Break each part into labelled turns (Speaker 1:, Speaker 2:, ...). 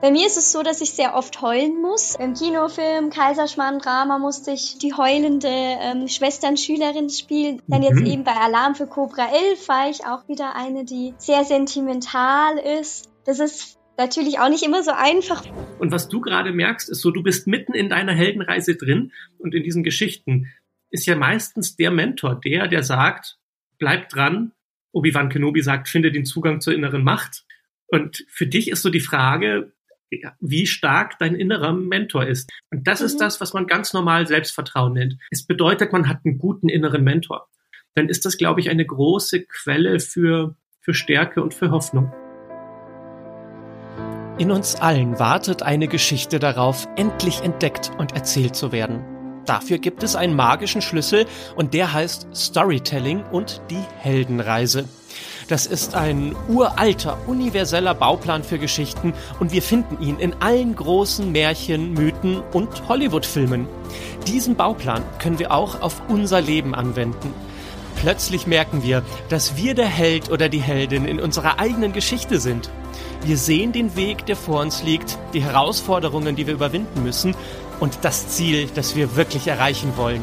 Speaker 1: Bei mir ist es so, dass ich sehr oft heulen muss. Im Kinofilm Kaiserschmarrn-Drama musste ich die heulende ähm, Schwestern-Schülerin spielen. Dann jetzt mhm. eben bei Alarm für Cobra 11 war ich auch wieder eine, die sehr sentimental ist. Das ist natürlich auch nicht immer so einfach.
Speaker 2: Und was du gerade merkst, ist so, du bist mitten in deiner Heldenreise drin und in diesen Geschichten ist ja meistens der Mentor, der, der sagt, bleib dran. Obi-Wan Kenobi sagt, finde den Zugang zur inneren Macht. Und für dich ist so die Frage, wie stark dein innerer Mentor ist. Und das mhm. ist das, was man ganz normal Selbstvertrauen nennt. Es bedeutet, man hat einen guten inneren Mentor. Dann ist das, glaube ich, eine große Quelle für, für Stärke und für Hoffnung.
Speaker 3: In uns allen wartet eine Geschichte darauf, endlich entdeckt und erzählt zu werden. Dafür gibt es einen magischen Schlüssel und der heißt Storytelling und die Heldenreise. Das ist ein uralter, universeller Bauplan für Geschichten und wir finden ihn in allen großen Märchen, Mythen und Hollywood-Filmen. Diesen Bauplan können wir auch auf unser Leben anwenden. Plötzlich merken wir, dass wir der Held oder die Heldin in unserer eigenen Geschichte sind. Wir sehen den Weg, der vor uns liegt, die Herausforderungen, die wir überwinden müssen und das Ziel, das wir wirklich erreichen wollen.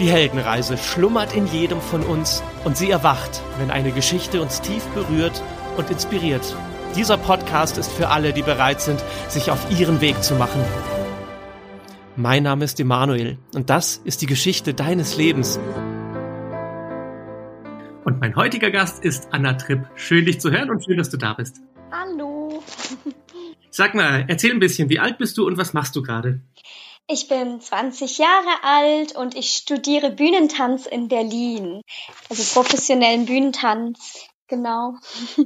Speaker 3: Die Heldenreise schlummert in jedem von uns und sie erwacht, wenn eine Geschichte uns tief berührt und inspiriert. Dieser Podcast ist für alle, die bereit sind, sich auf ihren Weg zu machen. Mein Name ist Emanuel und das ist die Geschichte deines Lebens.
Speaker 2: Und mein heutiger Gast ist Anna Tripp. Schön, dich zu hören und schön, dass du da bist.
Speaker 1: Hallo.
Speaker 2: Sag mal, erzähl ein bisschen, wie alt bist du und was machst du gerade?
Speaker 1: Ich bin 20 Jahre alt und ich studiere Bühnentanz in Berlin. Also professionellen Bühnentanz, genau.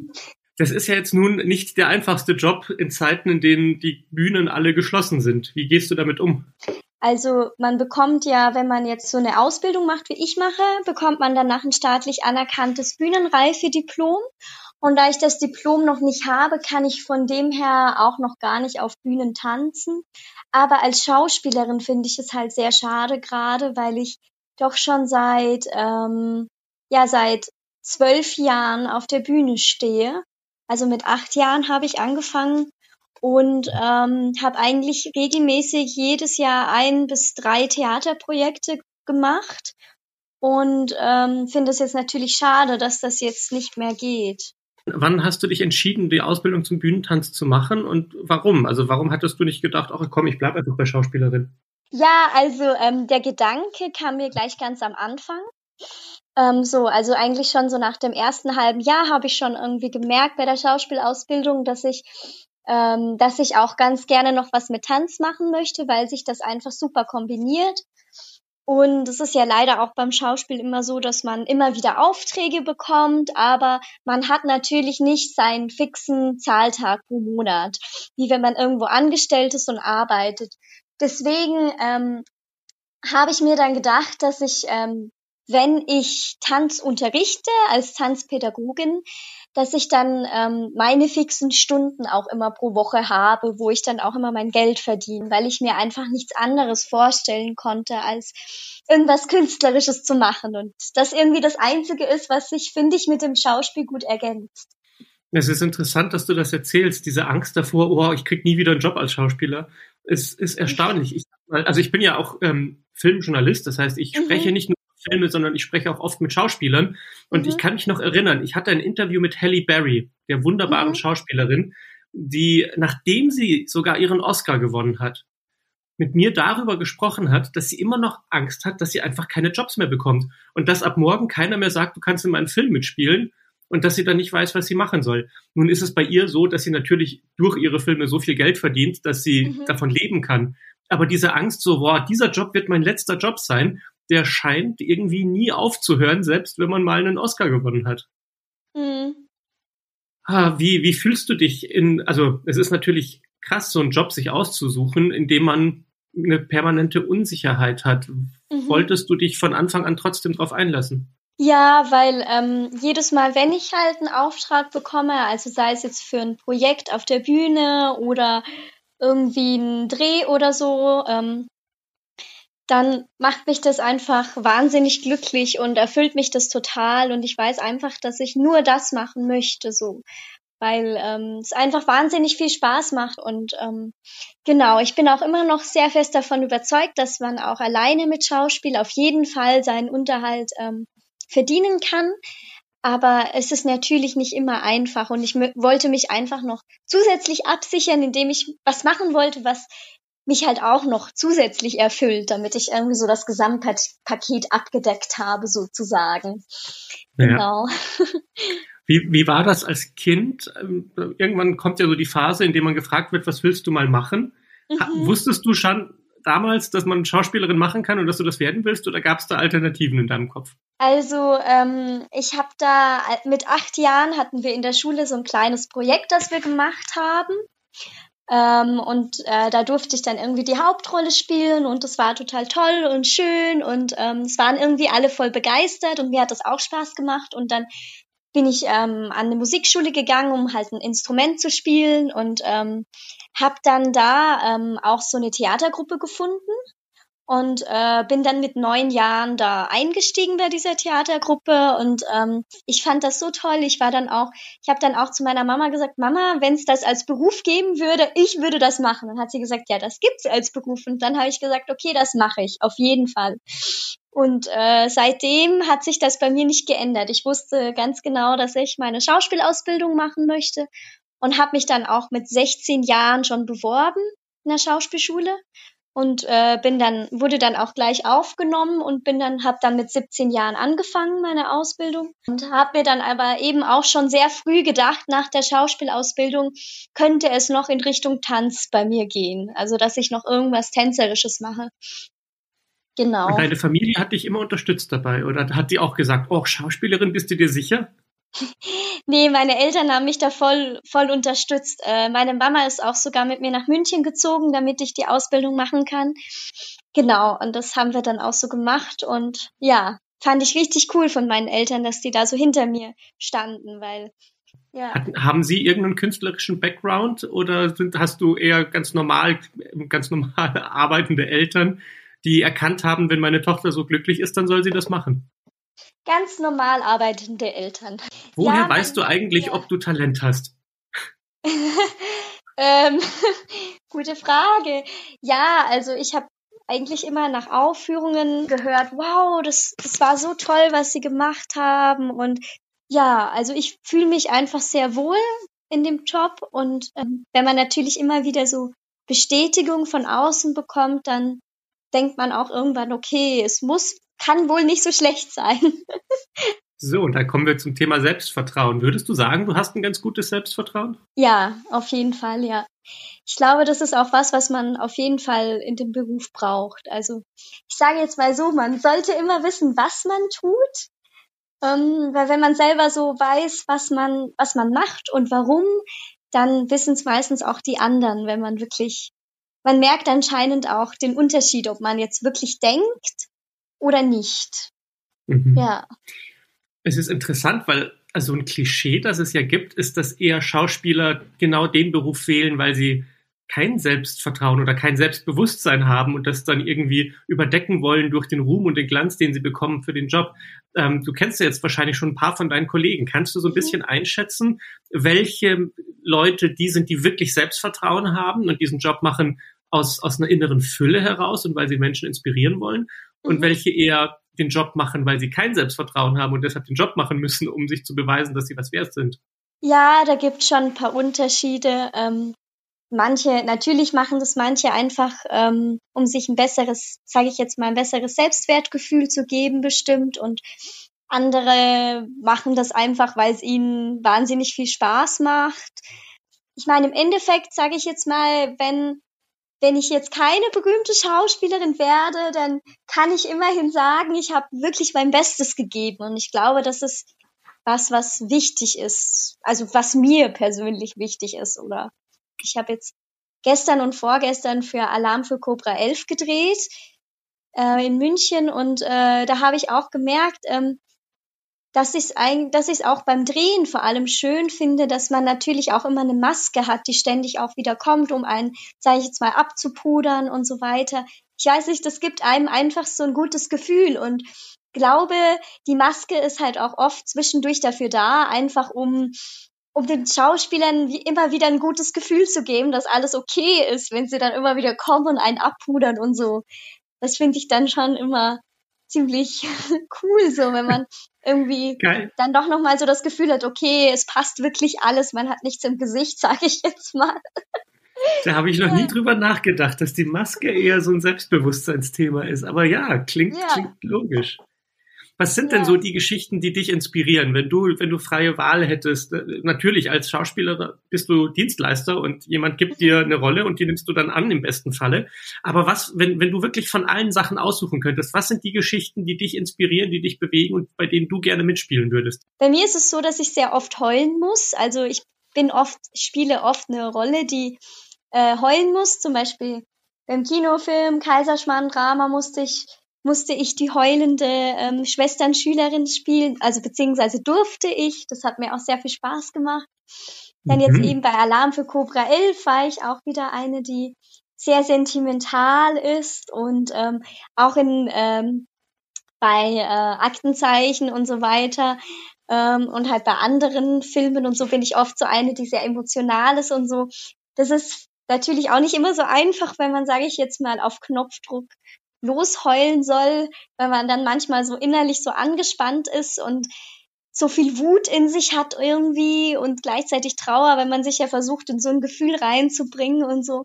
Speaker 2: Das ist ja jetzt nun nicht der einfachste Job in Zeiten, in denen die Bühnen alle geschlossen sind. Wie gehst du damit um?
Speaker 1: Also man bekommt ja, wenn man jetzt so eine Ausbildung macht, wie ich mache, bekommt man danach ein staatlich anerkanntes Bühnenreifediplom. Und da ich das Diplom noch nicht habe, kann ich von dem her auch noch gar nicht auf Bühnen tanzen. Aber als Schauspielerin finde ich es halt sehr schade, gerade weil ich doch schon seit, ähm, ja, seit zwölf Jahren auf der Bühne stehe. Also mit acht Jahren habe ich angefangen und ähm, habe eigentlich regelmäßig jedes Jahr ein bis drei Theaterprojekte gemacht und ähm, finde es jetzt natürlich schade, dass das jetzt nicht mehr geht.
Speaker 2: Wann hast du dich entschieden, die Ausbildung zum Bühnentanz zu machen und warum? Also warum hattest du nicht gedacht, ach komm, ich bleibe einfach bei Schauspielerin?
Speaker 1: Ja, also ähm, der Gedanke kam mir gleich ganz am Anfang. Ähm, so, also eigentlich schon so nach dem ersten halben Jahr habe ich schon irgendwie gemerkt bei der Schauspielausbildung, dass ich ähm, dass ich auch ganz gerne noch was mit Tanz machen möchte, weil sich das einfach super kombiniert. Und es ist ja leider auch beim Schauspiel immer so, dass man immer wieder Aufträge bekommt, aber man hat natürlich nicht seinen fixen Zahltag pro Monat, wie wenn man irgendwo angestellt ist und arbeitet. Deswegen ähm, habe ich mir dann gedacht, dass ich, ähm, wenn ich Tanz unterrichte als Tanzpädagogin, dass ich dann ähm, meine fixen Stunden auch immer pro Woche habe, wo ich dann auch immer mein Geld verdiene, weil ich mir einfach nichts anderes vorstellen konnte, als irgendwas Künstlerisches zu machen. Und das irgendwie das Einzige ist, was sich, finde ich, mit dem Schauspiel gut ergänzt.
Speaker 2: Es ist interessant, dass du das erzählst. Diese Angst davor, oh, ich krieg nie wieder einen Job als Schauspieler, ist, ist erstaunlich. Ich, also ich bin ja auch ähm, Filmjournalist, das heißt, ich mhm. spreche nicht nur Filme, sondern ich spreche auch oft mit Schauspielern. Und mhm. ich kann mich noch erinnern, ich hatte ein Interview mit Halle Berry, der wunderbaren mhm. Schauspielerin, die, nachdem sie sogar ihren Oscar gewonnen hat, mit mir darüber gesprochen hat, dass sie immer noch Angst hat, dass sie einfach keine Jobs mehr bekommt. Und dass ab morgen keiner mehr sagt, du kannst in meinem Film mitspielen und dass sie dann nicht weiß, was sie machen soll. Nun ist es bei ihr so, dass sie natürlich durch ihre Filme so viel Geld verdient, dass sie mhm. davon leben kann. Aber diese Angst so, boah, dieser Job wird mein letzter Job sein, der scheint irgendwie nie aufzuhören, selbst wenn man mal einen Oscar gewonnen hat. Mhm. Ah, wie, wie fühlst du dich in, also es ist natürlich krass, so einen Job sich auszusuchen, in dem man eine permanente Unsicherheit hat. Mhm. Wolltest du dich von Anfang an trotzdem darauf einlassen?
Speaker 1: Ja, weil ähm, jedes Mal, wenn ich halt einen Auftrag bekomme, also sei es jetzt für ein Projekt auf der Bühne oder irgendwie ein Dreh oder so, ähm, dann macht mich das einfach wahnsinnig glücklich und erfüllt mich das total und ich weiß einfach, dass ich nur das machen möchte, so. weil ähm, es einfach wahnsinnig viel Spaß macht. Und ähm, genau, ich bin auch immer noch sehr fest davon überzeugt, dass man auch alleine mit Schauspiel auf jeden Fall seinen Unterhalt ähm, verdienen kann. Aber es ist natürlich nicht immer einfach und ich wollte mich einfach noch zusätzlich absichern, indem ich was machen wollte, was mich halt auch noch zusätzlich erfüllt, damit ich irgendwie so das Gesamtpaket abgedeckt habe, sozusagen. Ja. Genau.
Speaker 2: Wie, wie war das als Kind? Ähm, irgendwann kommt ja so die Phase, in der man gefragt wird, was willst du mal machen? Mhm. Wusstest du schon damals, dass man Schauspielerin machen kann und dass du das werden willst oder gab es da Alternativen in deinem Kopf?
Speaker 1: Also ähm, ich habe da mit acht Jahren hatten wir in der Schule so ein kleines Projekt, das wir gemacht haben. Ähm, und äh, da durfte ich dann irgendwie die Hauptrolle spielen und das war total toll und schön und ähm, es waren irgendwie alle voll begeistert und mir hat das auch Spaß gemacht und dann bin ich ähm, an eine Musikschule gegangen, um halt ein Instrument zu spielen und ähm, habe dann da ähm, auch so eine Theatergruppe gefunden und äh, bin dann mit neun Jahren da eingestiegen bei dieser Theatergruppe und ähm, ich fand das so toll. Ich war dann auch, ich habe dann auch zu meiner Mama gesagt, Mama, wenn es das als Beruf geben würde, ich würde das machen. Dann hat sie gesagt, ja, das gibt's als Beruf und dann habe ich gesagt, okay, das mache ich auf jeden Fall. Und äh, seitdem hat sich das bei mir nicht geändert. Ich wusste ganz genau, dass ich meine Schauspielausbildung machen möchte und habe mich dann auch mit 16 Jahren schon beworben in der Schauspielschule und äh, bin dann wurde dann auch gleich aufgenommen und bin dann habe dann mit 17 Jahren angefangen meine Ausbildung und habe mir dann aber eben auch schon sehr früh gedacht nach der Schauspielausbildung könnte es noch in Richtung Tanz bei mir gehen also dass ich noch irgendwas tänzerisches mache
Speaker 2: Genau. Und deine Familie hat dich immer unterstützt dabei oder hat die auch gesagt, oh, Schauspielerin, bist du dir sicher?
Speaker 1: nee, meine Eltern haben mich da voll, voll unterstützt. Äh, meine Mama ist auch sogar mit mir nach München gezogen, damit ich die Ausbildung machen kann. Genau, und das haben wir dann auch so gemacht und ja, fand ich richtig cool von meinen Eltern, dass die da so hinter mir standen, weil
Speaker 2: ja. Hat, haben Sie irgendeinen künstlerischen Background oder sind, hast du eher ganz normal, ganz normal arbeitende Eltern, die erkannt haben, wenn meine Tochter so glücklich ist, dann soll sie das machen.
Speaker 1: Ganz normal arbeitende Eltern.
Speaker 2: Woher ja, weißt du eigentlich, ja. ob du Talent hast?
Speaker 1: ähm, gute Frage. Ja, also ich habe eigentlich immer nach Aufführungen gehört, wow, das, das war so toll, was sie gemacht haben. Und ja, also ich fühle mich einfach sehr wohl in dem Job. Und ähm, wenn man natürlich immer wieder so Bestätigung von außen bekommt, dann denkt man auch irgendwann, okay, es muss, kann wohl nicht so schlecht sein.
Speaker 2: So, und da kommen wir zum Thema Selbstvertrauen. Würdest du sagen, du hast ein ganz gutes Selbstvertrauen?
Speaker 1: Ja, auf jeden Fall, ja. Ich glaube, das ist auch was, was man auf jeden Fall in dem Beruf braucht. Also ich sage jetzt mal so, man sollte immer wissen, was man tut. Ähm, weil wenn man selber so weiß, was man, was man macht und warum, dann wissen es meistens auch die anderen, wenn man wirklich man merkt anscheinend auch den Unterschied, ob man jetzt wirklich denkt oder nicht. Mhm. Ja.
Speaker 2: Es ist interessant, weil also ein Klischee, das es ja gibt, ist, dass eher Schauspieler genau den Beruf wählen, weil sie kein Selbstvertrauen oder kein Selbstbewusstsein haben und das dann irgendwie überdecken wollen durch den Ruhm und den Glanz, den sie bekommen für den Job. Ähm, du kennst ja jetzt wahrscheinlich schon ein paar von deinen Kollegen. Kannst du so ein mhm. bisschen einschätzen, welche Leute die sind, die wirklich Selbstvertrauen haben und diesen Job machen, aus, aus einer inneren Fülle heraus und weil sie Menschen inspirieren wollen und mhm. welche eher den Job machen, weil sie kein Selbstvertrauen haben und deshalb den Job machen müssen, um sich zu beweisen, dass sie was wert sind.
Speaker 1: Ja, da gibt es schon ein paar Unterschiede. Ähm, manche, natürlich machen das manche einfach, ähm, um sich ein besseres, sage ich jetzt mal, ein besseres Selbstwertgefühl zu geben, bestimmt. Und andere machen das einfach, weil es ihnen wahnsinnig viel Spaß macht. Ich meine, im Endeffekt sage ich jetzt mal, wenn wenn ich jetzt keine berühmte Schauspielerin werde, dann kann ich immerhin sagen, ich habe wirklich mein Bestes gegeben. Und ich glaube, das ist was, was wichtig ist. Also was mir persönlich wichtig ist. Oder ich habe jetzt gestern und vorgestern für Alarm für Cobra 11 gedreht äh, in München und äh, da habe ich auch gemerkt, ähm, dass ich es dass ich auch beim Drehen vor allem schön finde, dass man natürlich auch immer eine Maske hat, die ständig auch wieder kommt, um einen, sage ich jetzt mal, abzupudern und so weiter. Ich weiß nicht, das gibt einem einfach so ein gutes Gefühl und glaube, die Maske ist halt auch oft zwischendurch dafür da, einfach um um den Schauspielern wie immer wieder ein gutes Gefühl zu geben, dass alles okay ist, wenn sie dann immer wieder kommen und einen abpudern und so. Das finde ich dann schon immer ziemlich cool, so wenn man irgendwie Geil. dann doch nochmal so das Gefühl hat, okay, es passt wirklich alles, man hat nichts im Gesicht, sage ich jetzt mal.
Speaker 2: Da habe ich noch nie drüber nachgedacht, dass die Maske eher so ein Selbstbewusstseinsthema ist. Aber ja, klingt, ja. klingt logisch. Was sind ja. denn so die Geschichten, die dich inspirieren, wenn du, wenn du freie Wahl hättest? Äh, natürlich als Schauspieler bist du Dienstleister und jemand gibt dir eine Rolle und die nimmst du dann an im besten Falle. Aber was, wenn, wenn du wirklich von allen Sachen aussuchen könntest, was sind die Geschichten, die dich inspirieren, die dich bewegen und bei denen du gerne mitspielen würdest?
Speaker 1: Bei mir ist es so, dass ich sehr oft heulen muss. Also ich bin oft, spiele oft eine Rolle, die äh, heulen muss. Zum Beispiel beim Kinofilm Kaiserschmarrn-Drama musste ich musste ich die heulende ähm, Schwestern-Schülerin spielen, also beziehungsweise durfte ich. Das hat mir auch sehr viel Spaß gemacht. Dann jetzt mhm. eben bei Alarm für Cobra 11 war ich auch wieder eine, die sehr sentimental ist und ähm, auch in ähm, bei äh, Aktenzeichen und so weiter ähm, und halt bei anderen Filmen und so bin ich oft so eine, die sehr emotional ist und so. Das ist natürlich auch nicht immer so einfach, wenn man, sage ich jetzt mal, auf Knopfdruck losheulen soll, weil man dann manchmal so innerlich so angespannt ist und so viel Wut in sich hat irgendwie und gleichzeitig Trauer, wenn man sich ja versucht, in so ein Gefühl reinzubringen und so.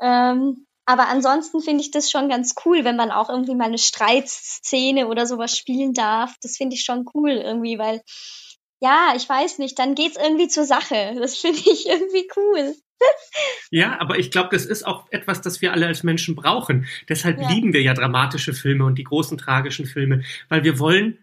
Speaker 1: Ähm, aber ansonsten finde ich das schon ganz cool, wenn man auch irgendwie mal eine Streitszene oder sowas spielen darf. Das finde ich schon cool irgendwie, weil ja, ich weiß nicht, dann geht's irgendwie zur Sache. Das finde ich irgendwie cool.
Speaker 2: Ja, aber ich glaube, das ist auch etwas, das wir alle als Menschen brauchen. Deshalb ja. lieben wir ja dramatische Filme und die großen tragischen Filme, weil wir wollen,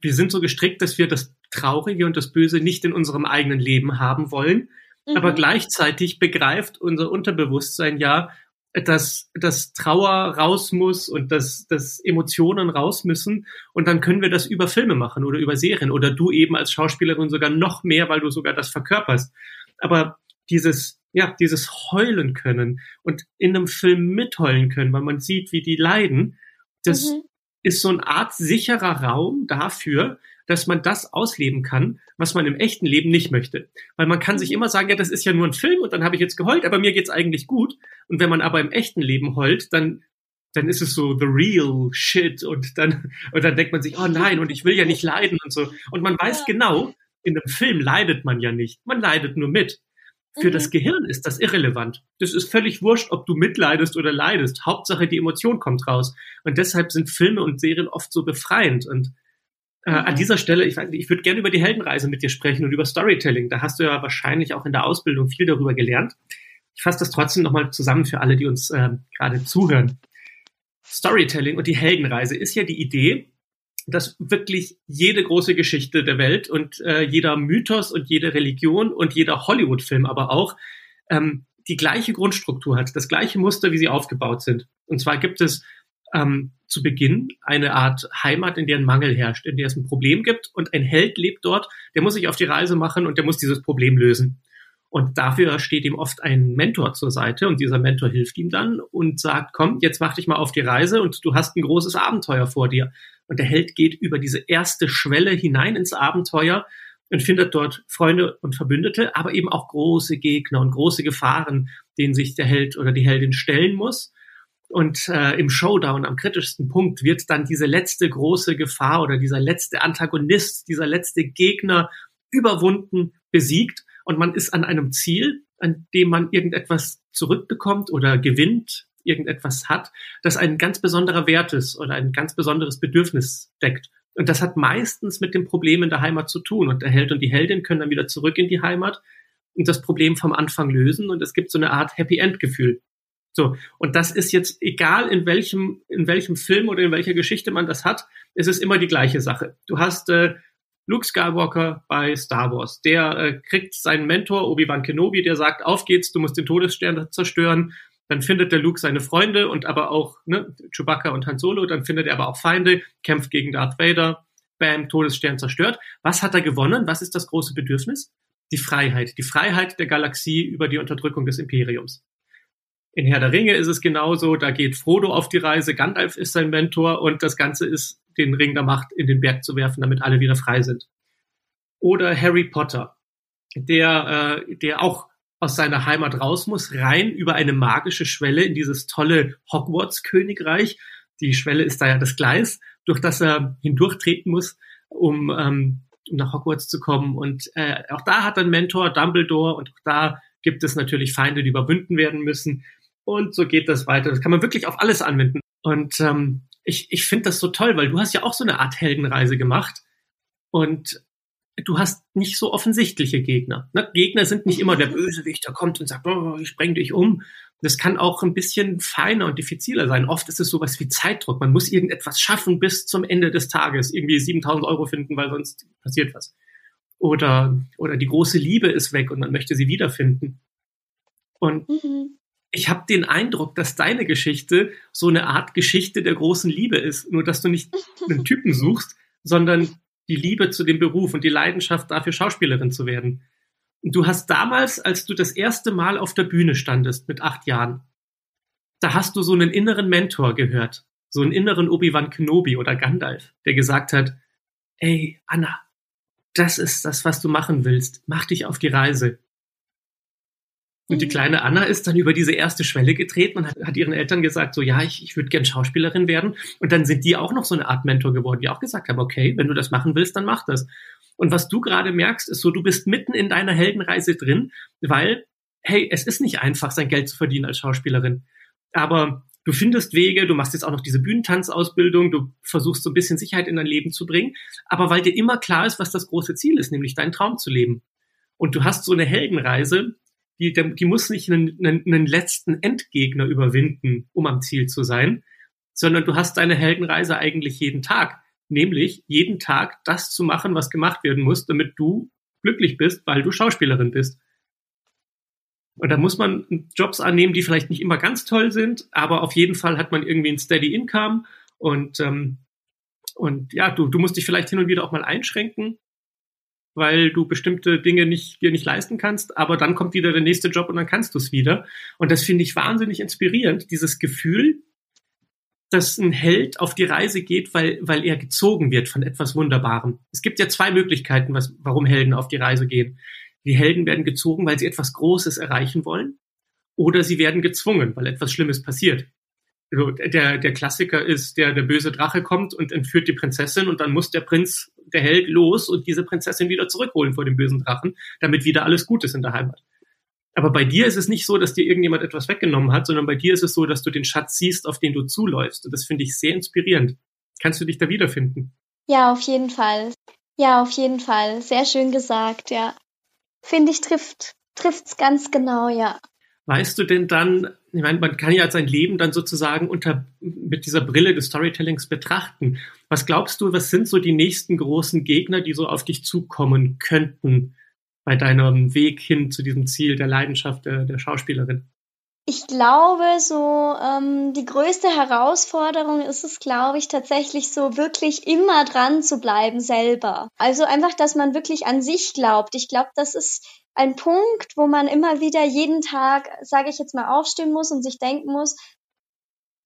Speaker 2: wir sind so gestrickt, dass wir das Traurige und das Böse nicht in unserem eigenen Leben haben wollen. Mhm. Aber gleichzeitig begreift unser Unterbewusstsein ja, dass, dass Trauer raus muss und dass, dass Emotionen raus müssen. Und dann können wir das über Filme machen oder über Serien oder du eben als Schauspielerin sogar noch mehr, weil du sogar das verkörperst. Aber dieses, ja, dieses Heulen können und in einem Film mitheulen können, weil man sieht, wie die leiden, das mhm. ist so eine Art sicherer Raum dafür, dass man das ausleben kann, was man im echten Leben nicht möchte. Weil man kann mhm. sich immer sagen, ja, das ist ja nur ein Film und dann habe ich jetzt geheult, aber mir geht's eigentlich gut. Und wenn man aber im echten Leben heult, dann dann ist es so the real shit und dann und dann denkt man sich, oh nein, und ich will ja nicht leiden und so. Und man weiß genau, in einem Film leidet man ja nicht. Man leidet nur mit. Für mhm. das Gehirn ist das irrelevant. Das ist völlig wurscht, ob du mitleidest oder leidest. Hauptsache die Emotion kommt raus. Und deshalb sind Filme und Serien oft so befreiend. Und äh, mhm. an dieser Stelle, ich, ich würde gerne über die Heldenreise mit dir sprechen und über Storytelling. Da hast du ja wahrscheinlich auch in der Ausbildung viel darüber gelernt. Ich fasse das trotzdem nochmal zusammen für alle, die uns äh, gerade zuhören. Storytelling und die Heldenreise ist ja die Idee, dass wirklich jede große Geschichte der Welt und äh, jeder Mythos und jede Religion und jeder Hollywood-Film aber auch ähm, die gleiche Grundstruktur hat, das gleiche Muster, wie sie aufgebaut sind. Und zwar gibt es ähm, zu Beginn eine Art Heimat, in der ein Mangel herrscht, in der es ein Problem gibt und ein Held lebt dort, der muss sich auf die Reise machen und der muss dieses Problem lösen. Und dafür steht ihm oft ein Mentor zur Seite und dieser Mentor hilft ihm dann und sagt, komm, jetzt mach dich mal auf die Reise und du hast ein großes Abenteuer vor dir. Und der Held geht über diese erste Schwelle hinein ins Abenteuer und findet dort Freunde und Verbündete, aber eben auch große Gegner und große Gefahren, denen sich der Held oder die Heldin stellen muss. Und äh, im Showdown am kritischsten Punkt wird dann diese letzte große Gefahr oder dieser letzte Antagonist, dieser letzte Gegner überwunden, besiegt und man ist an einem Ziel, an dem man irgendetwas zurückbekommt oder gewinnt, irgendetwas hat, das ein ganz besonderer Wert ist oder ein ganz besonderes Bedürfnis deckt. Und das hat meistens mit dem Problem in der Heimat zu tun. Und der Held und die Heldin können dann wieder zurück in die Heimat und das Problem vom Anfang lösen. Und es gibt so eine Art Happy End Gefühl. So. Und das ist jetzt egal in welchem, in welchem Film oder in welcher Geschichte man das hat. Es ist immer die gleiche Sache. Du hast äh, Luke Skywalker bei Star Wars. Der äh, kriegt seinen Mentor Obi-Wan Kenobi, der sagt, auf geht's, du musst den Todesstern zerstören. Dann findet der Luke seine Freunde und aber auch ne, Chewbacca und Han Solo. Dann findet er aber auch Feinde, kämpft gegen Darth Vader. Bam, Todesstern zerstört. Was hat er gewonnen? Was ist das große Bedürfnis? Die Freiheit. Die Freiheit der Galaxie über die Unterdrückung des Imperiums. In Herr der Ringe ist es genauso. Da geht Frodo auf die Reise. Gandalf ist sein Mentor und das Ganze ist, den Ring der Macht in den Berg zu werfen, damit alle wieder frei sind. Oder Harry Potter. der, äh, der auch aus seiner Heimat raus muss, rein über eine magische Schwelle in dieses tolle Hogwarts-Königreich. Die Schwelle ist da ja das Gleis, durch das er hindurchtreten muss, um, ähm, um nach Hogwarts zu kommen. Und äh, auch da hat er einen Mentor, Dumbledore, und auch da gibt es natürlich Feinde, die überwunden werden müssen. Und so geht das weiter. Das kann man wirklich auf alles anwenden. Und ähm, ich, ich finde das so toll, weil du hast ja auch so eine Art Heldenreise gemacht. Und du hast nicht so offensichtliche Gegner. Ne? Gegner sind nicht immer der Bösewicht, der kommt und sagt, oh, ich spreng dich um. Das kann auch ein bisschen feiner und diffiziler sein. Oft ist es sowas wie Zeitdruck. Man muss irgendetwas schaffen bis zum Ende des Tages, irgendwie 7000 Euro finden, weil sonst passiert was. Oder, oder die große Liebe ist weg und man möchte sie wiederfinden. Und mhm. Ich habe den Eindruck, dass deine Geschichte so eine Art Geschichte der großen Liebe ist. Nur, dass du nicht einen Typen suchst, sondern die Liebe zu dem Beruf und die Leidenschaft dafür, Schauspielerin zu werden. Und du hast damals, als du das erste Mal auf der Bühne standest mit acht Jahren, da hast du so einen inneren Mentor gehört, so einen inneren Obi-Wan Kenobi oder Gandalf, der gesagt hat, ey, Anna, das ist das, was du machen willst. Mach dich auf die Reise. Und die mhm. kleine Anna ist dann über diese erste Schwelle getreten und hat, hat ihren Eltern gesagt, so ja, ich, ich würde gern Schauspielerin werden. Und dann sind die auch noch so eine Art Mentor geworden, die auch gesagt haben, okay, wenn du das machen willst, dann mach das. Und was du gerade merkst, ist so, du bist mitten in deiner Heldenreise drin, weil, hey, es ist nicht einfach, sein Geld zu verdienen als Schauspielerin. Aber du findest Wege, du machst jetzt auch noch diese Bühnentanzausbildung, du versuchst so ein bisschen Sicherheit in dein Leben zu bringen, aber weil dir immer klar ist, was das große Ziel ist, nämlich deinen Traum zu leben. Und du hast so eine Heldenreise, die, die muss nicht einen, einen, einen letzten Endgegner überwinden, um am Ziel zu sein, sondern du hast deine Heldenreise eigentlich jeden Tag. Nämlich jeden Tag das zu machen, was gemacht werden muss, damit du glücklich bist, weil du Schauspielerin bist. Und da muss man Jobs annehmen, die vielleicht nicht immer ganz toll sind, aber auf jeden Fall hat man irgendwie ein Steady Income und, ähm, und ja, du, du musst dich vielleicht hin und wieder auch mal einschränken, weil du bestimmte Dinge nicht, dir nicht leisten kannst, aber dann kommt wieder der nächste Job und dann kannst du es wieder. Und das finde ich wahnsinnig inspirierend, dieses Gefühl, dass ein Held auf die Reise geht, weil, weil er gezogen wird von etwas Wunderbarem. Es gibt ja zwei Möglichkeiten, was, warum Helden auf die Reise gehen. Die Helden werden gezogen, weil sie etwas Großes erreichen wollen, oder sie werden gezwungen, weil etwas Schlimmes passiert also der, der Klassiker ist, der, der böse Drache kommt und entführt die Prinzessin und dann muss der Prinz, der Held, los und diese Prinzessin wieder zurückholen vor dem bösen Drachen, damit wieder alles gut ist in der Heimat. Aber bei dir ist es nicht so, dass dir irgendjemand etwas weggenommen hat, sondern bei dir ist es so, dass du den Schatz siehst, auf den du zuläufst. Und das finde ich sehr inspirierend. Kannst du dich da wiederfinden?
Speaker 1: Ja, auf jeden Fall. Ja, auf jeden Fall. Sehr schön gesagt, ja. Finde ich, trifft, trifft's ganz genau, ja.
Speaker 2: Weißt du denn dann, ich meine, man kann ja sein Leben dann sozusagen unter, mit dieser Brille des Storytellings betrachten. Was glaubst du, was sind so die nächsten großen Gegner, die so auf dich zukommen könnten bei deinem Weg hin zu diesem Ziel der Leidenschaft der, der Schauspielerin?
Speaker 1: Ich glaube, so ähm, die größte Herausforderung ist es, glaube ich, tatsächlich so wirklich immer dran zu bleiben selber. Also einfach, dass man wirklich an sich glaubt. Ich glaube, das ist ein Punkt, wo man immer wieder jeden Tag, sage ich jetzt mal, aufstehen muss und sich denken muss,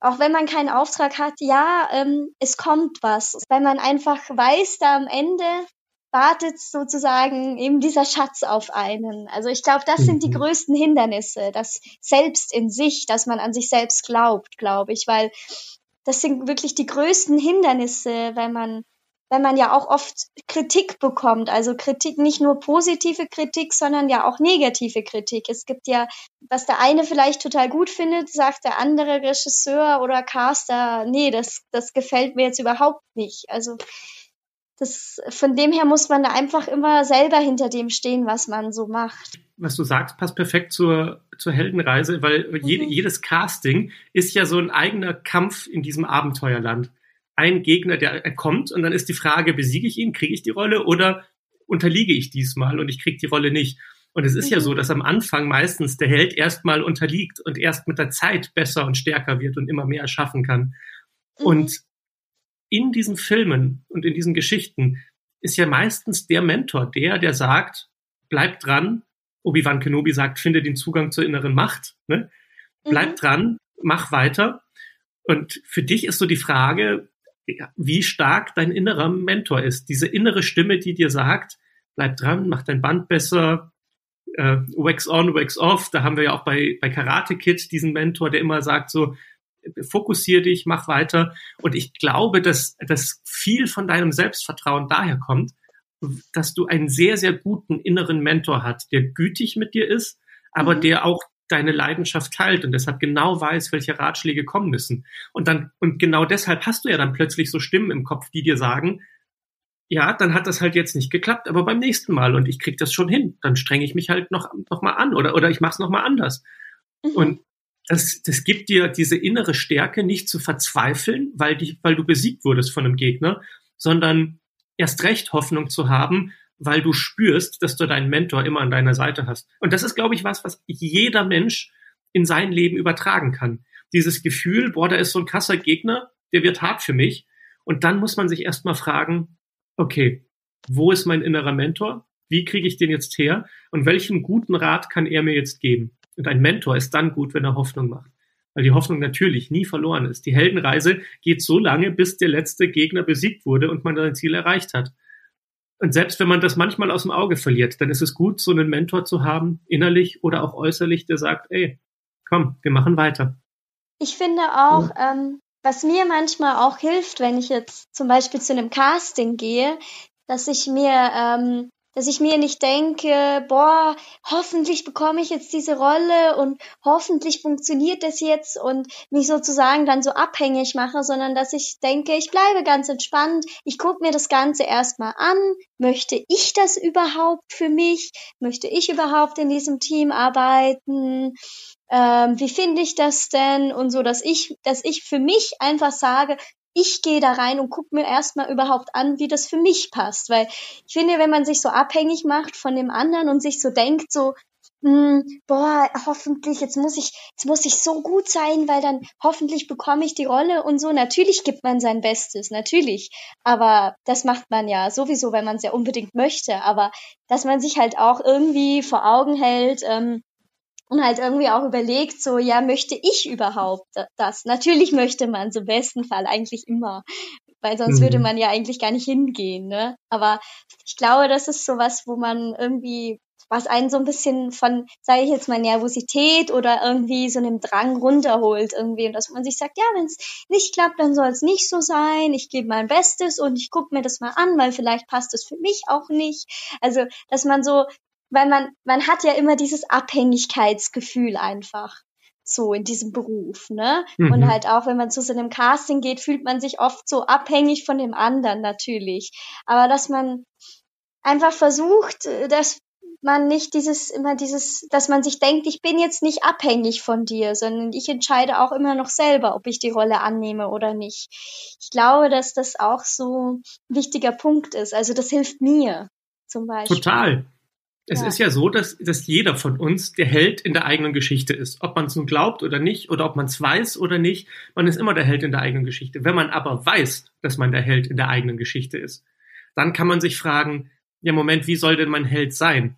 Speaker 1: auch wenn man keinen Auftrag hat, ja, ähm, es kommt was. Weil man einfach weiß, da am Ende wartet sozusagen eben dieser Schatz auf einen. Also ich glaube, das sind die mhm. größten Hindernisse, das selbst in sich, dass man an sich selbst glaubt, glaube ich, weil das sind wirklich die größten Hindernisse, wenn man wenn man ja auch oft Kritik bekommt, also Kritik, nicht nur positive Kritik, sondern ja auch negative Kritik. Es gibt ja, was der eine vielleicht total gut findet, sagt der andere Regisseur oder Caster, nee, das, das gefällt mir jetzt überhaupt nicht. Also das, von dem her muss man da einfach immer selber hinter dem stehen, was man so macht.
Speaker 2: Was du sagst, passt perfekt zur, zur Heldenreise, weil mhm. jede, jedes Casting ist ja so ein eigener Kampf in diesem Abenteuerland ein Gegner, der kommt und dann ist die Frage, besiege ich ihn, kriege ich die Rolle oder unterliege ich diesmal und ich kriege die Rolle nicht. Und es ist mhm. ja so, dass am Anfang meistens der Held erstmal unterliegt und erst mit der Zeit besser und stärker wird und immer mehr erschaffen kann. Mhm. Und in diesen Filmen und in diesen Geschichten ist ja meistens der Mentor, der, der sagt, bleib dran. Obi-Wan Kenobi sagt, finde den Zugang zur inneren Macht. Ne? Bleib mhm. dran, mach weiter. Und für dich ist so die Frage, wie stark dein innerer Mentor ist. Diese innere Stimme, die dir sagt, bleib dran, mach dein Band besser, äh, wax on, wax off. Da haben wir ja auch bei, bei Karate Kid diesen Mentor, der immer sagt so, fokussier dich, mach weiter. Und ich glaube, dass, dass viel von deinem Selbstvertrauen daher kommt, dass du einen sehr, sehr guten inneren Mentor hast, der gütig mit dir ist, aber mhm. der auch deine Leidenschaft teilt und deshalb genau weiß, welche Ratschläge kommen müssen. Und dann, und genau deshalb hast du ja dann plötzlich so Stimmen im Kopf, die dir sagen, ja, dann hat das halt jetzt nicht geklappt, aber beim nächsten Mal und ich krieg das schon hin. Dann strenge ich mich halt noch, noch mal an oder, oder ich mach's noch mal anders. Mhm. Und das, das gibt dir diese innere Stärke, nicht zu verzweifeln, weil, die, weil du besiegt wurdest von einem Gegner, sondern erst recht Hoffnung zu haben, weil du spürst, dass du deinen Mentor immer an deiner Seite hast. Und das ist, glaube ich, was, was jeder Mensch in sein Leben übertragen kann. Dieses Gefühl, boah, da ist so ein krasser Gegner, der wird hart für mich. Und dann muss man sich erstmal fragen, okay, wo ist mein innerer Mentor? Wie kriege ich den jetzt her? Und welchen guten Rat kann er mir jetzt geben? Und ein Mentor ist dann gut, wenn er Hoffnung macht. Weil die Hoffnung natürlich nie verloren ist. Die Heldenreise geht so lange, bis der letzte Gegner besiegt wurde und man sein Ziel erreicht hat. Und selbst wenn man das manchmal aus dem Auge verliert, dann ist es gut, so einen Mentor zu haben, innerlich oder auch äußerlich, der sagt, ey, komm, wir machen weiter.
Speaker 1: Ich finde auch, ja. ähm, was mir manchmal auch hilft, wenn ich jetzt zum Beispiel zu einem Casting gehe, dass ich mir ähm, dass ich mir nicht denke, boah, hoffentlich bekomme ich jetzt diese Rolle und hoffentlich funktioniert das jetzt und mich sozusagen dann so abhängig mache, sondern dass ich denke, ich bleibe ganz entspannt, ich gucke mir das Ganze erstmal an, möchte ich das überhaupt für mich, möchte ich überhaupt in diesem Team arbeiten, ähm, wie finde ich das denn? Und so, dass ich, dass ich für mich einfach sage, ich gehe da rein und gucke mir erstmal überhaupt an, wie das für mich passt. Weil ich finde, wenn man sich so abhängig macht von dem anderen und sich so denkt, so, hm, boah, hoffentlich, jetzt muss ich, jetzt muss ich so gut sein, weil dann hoffentlich bekomme ich die Rolle und so. Natürlich gibt man sein Bestes, natürlich. Aber das macht man ja sowieso, weil man es ja unbedingt möchte. Aber dass man sich halt auch irgendwie vor Augen hält, ähm, und halt irgendwie auch überlegt, so, ja, möchte ich überhaupt das? Natürlich möchte man zum besten Fall eigentlich immer, weil sonst mhm. würde man ja eigentlich gar nicht hingehen, ne? Aber ich glaube, das ist sowas, wo man irgendwie, was einen so ein bisschen von, sage ich jetzt mal, Nervosität oder irgendwie so einem Drang runterholt irgendwie und dass man sich sagt, ja, wenn es nicht klappt, dann soll es nicht so sein, ich gebe mein Bestes und ich gucke mir das mal an, weil vielleicht passt es für mich auch nicht. Also, dass man so weil man, man hat ja immer dieses Abhängigkeitsgefühl einfach so in diesem Beruf, ne? Mhm. Und halt auch, wenn man zu so einem Casting geht, fühlt man sich oft so abhängig von dem anderen natürlich. Aber dass man einfach versucht, dass man nicht dieses, immer dieses, dass man sich denkt, ich bin jetzt nicht abhängig von dir, sondern ich entscheide auch immer noch selber, ob ich die Rolle annehme oder nicht. Ich glaube, dass das auch so ein wichtiger Punkt ist. Also das hilft mir zum Beispiel.
Speaker 2: Total. Es ja. ist ja so, dass, dass jeder von uns der Held in der eigenen Geschichte ist. Ob man es nun glaubt oder nicht, oder ob man es weiß oder nicht, man ist immer der Held in der eigenen Geschichte. Wenn man aber weiß, dass man der Held in der eigenen Geschichte ist, dann kann man sich fragen, ja Moment, wie soll denn mein Held sein?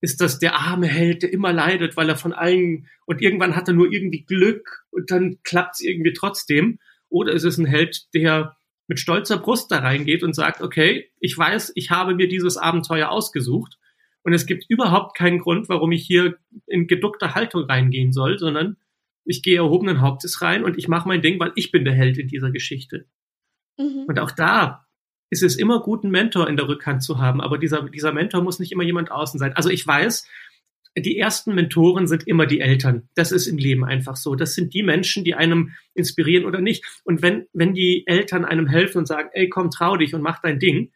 Speaker 2: Ist das der arme Held, der immer leidet, weil er von allen und irgendwann hat er nur irgendwie Glück und dann klappt es irgendwie trotzdem? Oder ist es ein Held, der mit stolzer Brust da reingeht und sagt, okay, ich weiß, ich habe mir dieses Abenteuer ausgesucht und es gibt überhaupt keinen Grund, warum ich hier in geduckter Haltung reingehen soll, sondern ich gehe erhobenen Hauptes rein und ich mache mein Ding, weil ich bin der Held in dieser Geschichte. Mhm. Und auch da ist es immer gut, einen Mentor in der Rückhand zu haben, aber dieser, dieser Mentor muss nicht immer jemand außen sein. Also ich weiß, die ersten Mentoren sind immer die Eltern. Das ist im Leben einfach so. Das sind die Menschen, die einem inspirieren oder nicht. Und wenn, wenn die Eltern einem helfen und sagen, ey, komm, trau dich und mach dein Ding,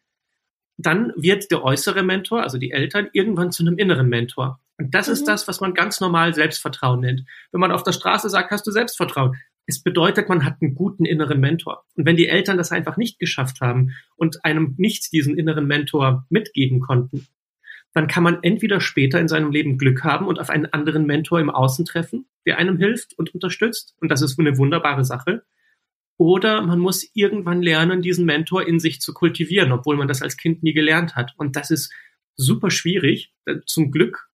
Speaker 2: dann wird der äußere Mentor, also die Eltern, irgendwann zu einem inneren Mentor. Und das mhm. ist das, was man ganz normal Selbstvertrauen nennt. Wenn man auf der Straße sagt, hast du Selbstvertrauen. Es bedeutet, man hat einen guten inneren Mentor. Und wenn die Eltern das einfach nicht geschafft haben und einem nicht diesen inneren Mentor mitgeben konnten, dann kann man entweder später in seinem Leben Glück haben und auf einen anderen Mentor im Außen treffen, der einem hilft und unterstützt. Und das ist eine wunderbare Sache. Oder man muss irgendwann lernen, diesen Mentor in sich zu kultivieren, obwohl man das als Kind nie gelernt hat. Und das ist super schwierig. Zum Glück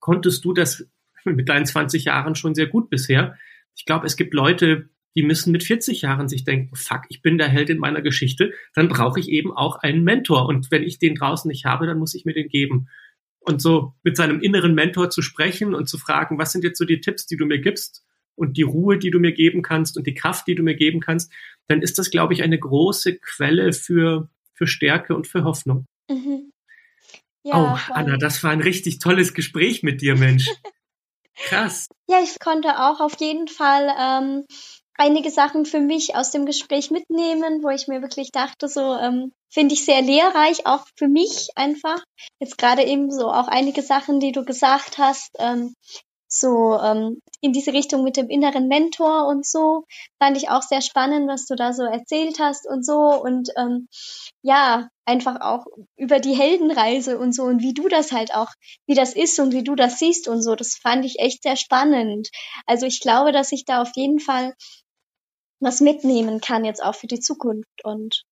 Speaker 2: konntest du das mit deinen 20 Jahren schon sehr gut bisher. Ich glaube, es gibt Leute, die müssen mit 40 Jahren sich denken, fuck, ich bin der Held in meiner Geschichte, dann brauche ich eben auch einen Mentor. Und wenn ich den draußen nicht habe, dann muss ich mir den geben. und so mit seinem inneren Mentor zu sprechen und zu fragen, was sind jetzt so die Tipps, die du mir gibst und die Ruhe, die du mir geben kannst und die Kraft, die du mir geben kannst, dann ist das, glaube ich, eine große Quelle für, für Stärke und für Hoffnung. Mhm. Ja, oh, voll. Anna, das war ein richtig tolles Gespräch mit dir, Mensch. Krass.
Speaker 1: Ja, ich konnte auch auf jeden Fall ähm, einige Sachen für mich aus dem Gespräch mitnehmen, wo ich mir wirklich dachte, so ähm, finde ich sehr lehrreich, auch für mich einfach. Jetzt gerade eben so auch einige Sachen, die du gesagt hast, ähm, so ähm, in diese Richtung mit dem inneren Mentor und so, fand ich auch sehr spannend, was du da so erzählt hast und so und ähm, ja, einfach auch über die Heldenreise und so und wie du das halt auch, wie das ist und wie du das siehst und so, das fand ich echt sehr spannend. Also ich glaube, dass ich da auf jeden Fall was mitnehmen kann jetzt auch für die Zukunft. Und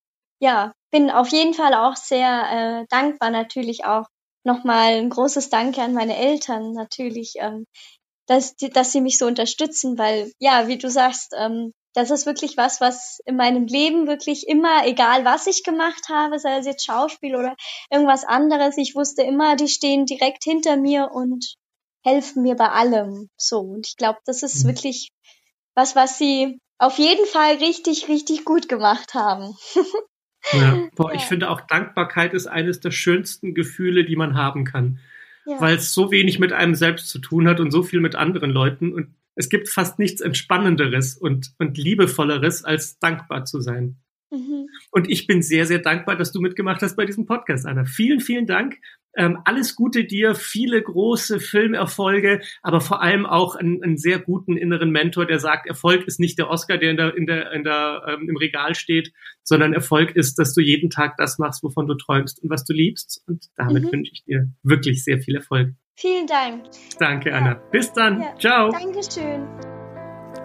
Speaker 1: ja, bin auf jeden Fall auch sehr äh, dankbar natürlich auch nochmal ein großes Danke an meine Eltern natürlich, ähm, dass, die, dass sie mich so unterstützen, weil ja, wie du sagst, ähm, das ist wirklich was, was in meinem Leben wirklich immer, egal was ich gemacht habe, sei es jetzt Schauspiel oder irgendwas anderes, ich wusste immer, die stehen direkt hinter mir und helfen mir bei allem. So. Und ich glaube, das ist mhm. wirklich was, was sie auf jeden Fall richtig, richtig gut gemacht haben.
Speaker 2: ja, boah, ja. ich finde auch Dankbarkeit ist eines der schönsten Gefühle, die man haben kann. Ja. Weil es so wenig mit einem selbst zu tun hat und so viel mit anderen Leuten. Und es gibt fast nichts Entspannenderes und, und Liebevolleres, als dankbar zu sein. Mhm. Und ich bin sehr, sehr dankbar, dass du mitgemacht hast bei diesem Podcast, Anna. Vielen, vielen Dank. Ähm, alles Gute dir, viele große Filmerfolge, aber vor allem auch einen, einen, sehr guten inneren Mentor, der sagt, Erfolg ist nicht der Oscar, der in der, in der, in der, ähm, im Regal steht, sondern Erfolg ist, dass du jeden Tag das machst, wovon du träumst und was du liebst. Und damit mhm. wünsche ich dir wirklich sehr viel Erfolg.
Speaker 1: Vielen Dank.
Speaker 2: Danke, Anna. Ja. Bis dann. Ja. Ciao.
Speaker 1: Dankeschön.